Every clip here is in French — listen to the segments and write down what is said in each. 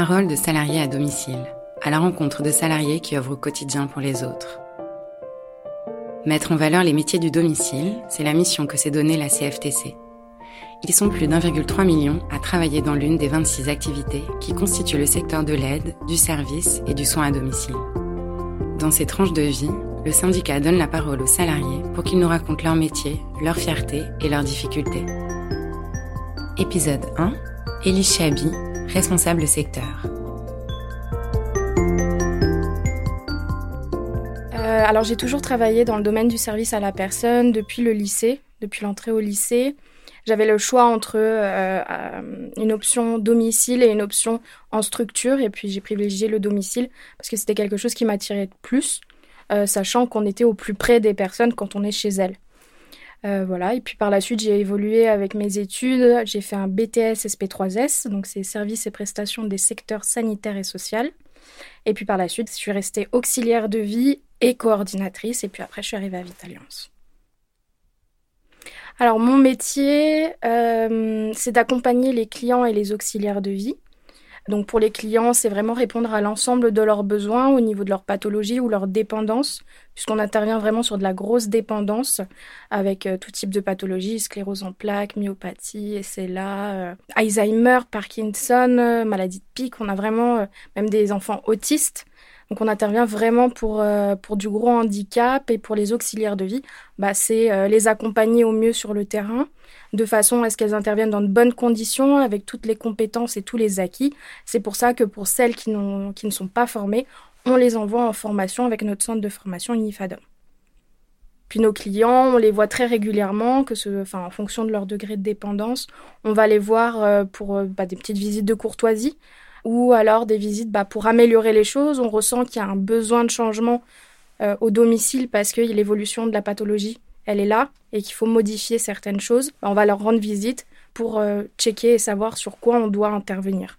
Parole de salariés à domicile, à la rencontre de salariés qui œuvrent au quotidien pour les autres. Mettre en valeur les métiers du domicile, c'est la mission que s'est donnée la CFTC. Ils sont plus d'1,3 million à travailler dans l'une des 26 activités qui constituent le secteur de l'aide, du service et du soin à domicile. Dans ces tranches de vie, le syndicat donne la parole aux salariés pour qu'ils nous racontent leur métier, leur fierté et leurs difficultés. Épisode 1 Elie Chabi, responsable secteur. Euh, alors j'ai toujours travaillé dans le domaine du service à la personne depuis le lycée, depuis l'entrée au lycée. J'avais le choix entre euh, euh, une option domicile et une option en structure, et puis j'ai privilégié le domicile parce que c'était quelque chose qui m'attirait plus, sachant qu'on était au plus près des personnes quand on est chez elles. Euh, voilà. Et puis par la suite, j'ai évolué avec mes études. J'ai fait un BTS SP3S, donc c'est services et prestations des secteurs sanitaires et social. Et puis par la suite, je suis restée auxiliaire de vie et coordinatrice. Et puis après, je suis arrivée à Vitalliance. Alors mon métier, euh, c'est d'accompagner les clients et les auxiliaires de vie donc pour les clients, c'est vraiment répondre à l'ensemble de leurs besoins au niveau de leur pathologie ou leur dépendance, puisqu'on intervient vraiment sur de la grosse dépendance avec euh, tout type de pathologie, sclérose en plaques, myopathie, SLA, euh, Alzheimer, Parkinson, euh, maladie de pic. On a vraiment même des enfants autistes. Donc on intervient vraiment pour, pour du gros handicap et pour les auxiliaires de vie, bah, c'est les accompagner au mieux sur le terrain, de façon à ce qu'elles interviennent dans de bonnes conditions, avec toutes les compétences et tous les acquis. C'est pour ça que pour celles qui, qui ne sont pas formées, on les envoie en formation avec notre centre de formation UNIFADOM. Puis nos clients, on les voit très régulièrement, que ce, enfin, en fonction de leur degré de dépendance, on va les voir euh, pour euh, bah, des petites visites de courtoisie ou alors des visites bah, pour améliorer les choses. On ressent qu'il y a un besoin de changement euh, au domicile parce que l'évolution de la pathologie elle est là et qu'il faut modifier certaines choses, on va leur rendre visite pour euh, checker et savoir sur quoi on doit intervenir.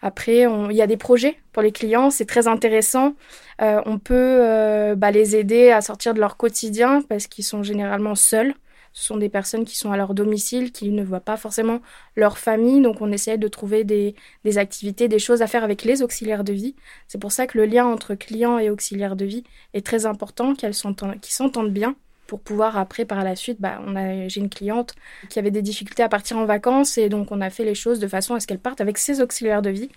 Après, il y a des projets pour les clients, c'est très intéressant. Euh, on peut bah, les aider à sortir de leur quotidien parce qu'ils sont généralement seuls. Ce sont des personnes qui sont à leur domicile, qui ne voient pas forcément leur famille. Donc on essaie de trouver des, des activités, des choses à faire avec les auxiliaires de vie. C'est pour ça que le lien entre clients et auxiliaires de vie est très important, qu'ils s'entendent bien pour pouvoir après par la suite bah on a j'ai une cliente qui avait des difficultés à partir en vacances et donc on a fait les choses de façon à ce qu'elle parte avec ses auxiliaires de vie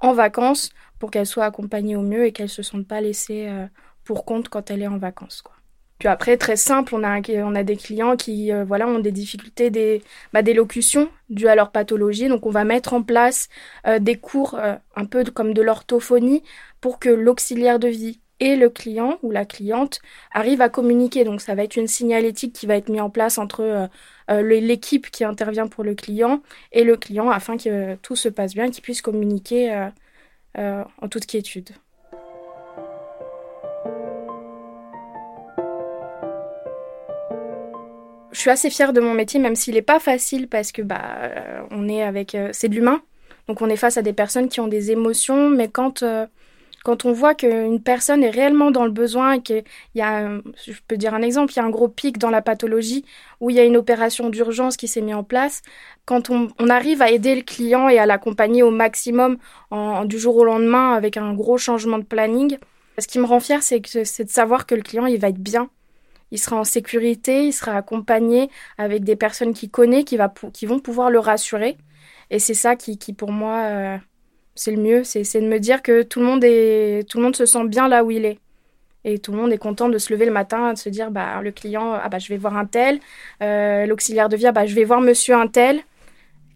en vacances pour qu'elle soit accompagnée au mieux et qu'elle se sente pas laissée euh, pour compte quand elle est en vacances quoi. Puis après très simple, on a des clients qui euh, voilà ont des difficultés des bah, dues à leur pathologie donc on va mettre en place euh, des cours un peu comme de l'orthophonie pour que l'auxiliaire de vie et le client ou la cliente arrive à communiquer. Donc ça va être une signalétique qui va être mise en place entre euh, euh, l'équipe qui intervient pour le client et le client afin que tout se passe bien, qu'il puisse communiquer euh, en toute quiétude. Je suis assez fière de mon métier, même s'il n'est pas facile parce que bah on est avec c'est de l'humain, donc on est face à des personnes qui ont des émotions, mais quand quand on voit qu'une personne est réellement dans le besoin et qu'il y a, je peux dire un exemple, il y a un gros pic dans la pathologie où il y a une opération d'urgence qui s'est mise en place, quand on, arrive à aider le client et à l'accompagner au maximum du jour au lendemain avec un gros changement de planning, ce qui me rend fier, c'est de savoir que le client, il va être bien. Il sera en sécurité, il sera accompagné avec des personnes qu'il connaît, qui, qui vont pouvoir le rassurer. Et c'est ça qui, pour moi, euh, c'est le mieux, c'est de me dire que tout le monde se sent bien là où il est. Et tout le monde est content de se lever le matin, de se dire, bah, le client, ah bah, je vais voir un tel, euh, l'auxiliaire de vie, ah, bah, je vais voir monsieur un tel,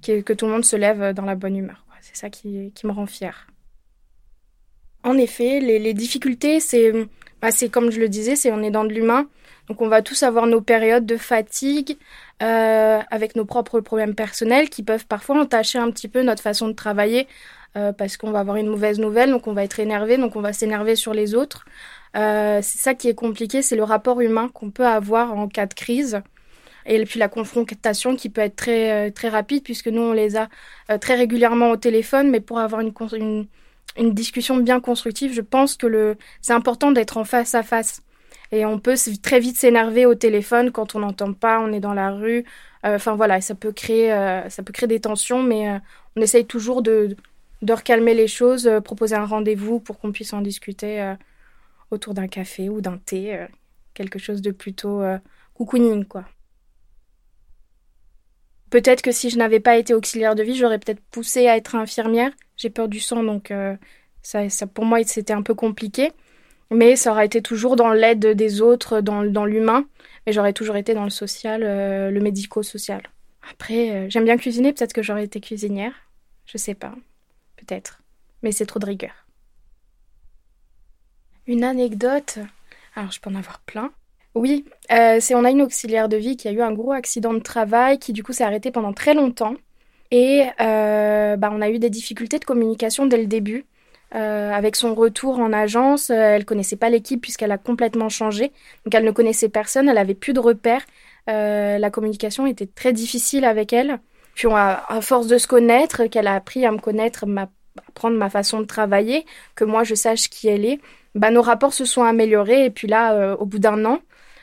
que, tout le monde se lève dans la bonne humeur. C'est ça qui, me rend fière. En effet, les, difficultés, c'est bah, comme je le disais, c'est on est dans de l'humain. Donc on va tous avoir nos périodes de fatigue, euh, avec nos propres problèmes personnels qui peuvent parfois entacher un petit peu notre façon de travailler euh, parce qu'on va avoir une mauvaise nouvelle, donc on va être énervé, donc on va s'énerver sur les autres. Euh, c'est ça qui est compliqué, c'est le rapport humain qu'on peut avoir en cas de crise. Et puis la confrontation qui peut être très, très rapide, puisque nous, on les a très régulièrement au téléphone, mais pour avoir une, discussion bien constructive, je pense que c'est important d'être en face à face. Et on peut très vite s'énerver au téléphone quand on n'entend pas, on est dans la rue. Enfin voilà, ça peut créer, ça peut créer des tensions, mais on essaye toujours de, de recalmer les choses, euh, proposer un rendez-vous pour qu'on puisse en discuter euh, autour d'un café ou d'un thé, euh, quelque chose de plutôt cocooning, quoi. Peut-être que si je n'avais pas été auxiliaire de vie, j'aurais peut-être poussé à être infirmière. J'ai peur du sang, donc ça, ça, pour moi, c'était un peu compliqué. Mais ça aurait été toujours dans l'aide des autres, dans, dans l'humain. Et j'aurais toujours été dans le social, le médico-social. Après, j'aime bien cuisiner, peut-être que j'aurais été cuisinière. Je sais pas peut-être, mais c'est trop de rigueur. Une anecdote, alors je peux en avoir plein. Oui, euh, c'est on a une auxiliaire de vie qui a eu un gros accident de travail qui du coup s'est arrêté pendant très longtemps et euh, bah, on a eu des difficultés de communication dès le début. Euh, avec son retour en agence, elle connaissait pas l'équipe puisqu'elle a complètement changé, donc elle ne connaissait personne, elle avait plus de repères. la communication était très difficile avec elle. Puis à, force de se connaître, qu'elle a appris à me connaître, à apprendre ma façon de travailler, que moi je sache qui elle est, bah, nos rapports se sont améliorés. Et puis là, euh, au bout d'un an,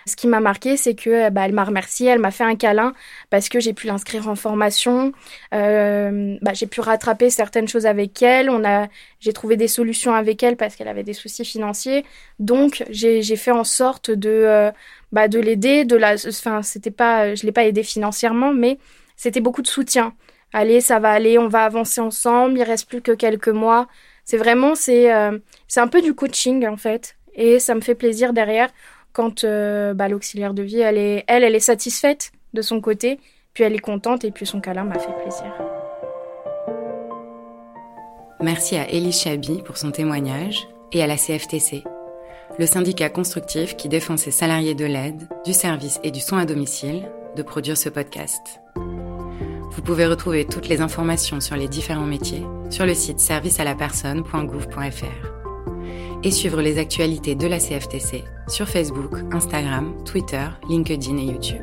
ce qui m'a marqué, c'est que bah, elle m'a remercié, elle m'a fait un câlin parce que j'ai pu l'inscrire en formation. Euh, bah, j'ai pu rattraper certaines choses avec elle. On a, j'ai trouvé des solutions avec elle parce qu'elle avait des soucis financiers. Donc j'ai, fait en sorte de, euh, bah, de l'aider. De la, enfin c'était pas, je l'ai pas aidée financièrement, mais c'était beaucoup de soutien. Allez, ça va aller, on va avancer ensemble, il reste plus que quelques mois. C'est vraiment, c'est euh, c'est un peu du coaching en fait. Et ça me fait plaisir derrière quand euh, bah, l'auxiliaire de vie, elle est, elle, elle est satisfaite de son côté, puis elle est contente et puis son câlin m'a fait plaisir. Merci à Elie Chabi pour son témoignage et à la CFTC, le syndicat constructif qui défend ses salariés de l'aide, du service et du soin à domicile, de produire ce podcast. Vous pouvez retrouver toutes les informations sur les différents métiers sur le site servicealapersonne.gouv.fr et suivre les actualités de la CFTC sur Facebook, Instagram, Twitter, LinkedIn et YouTube.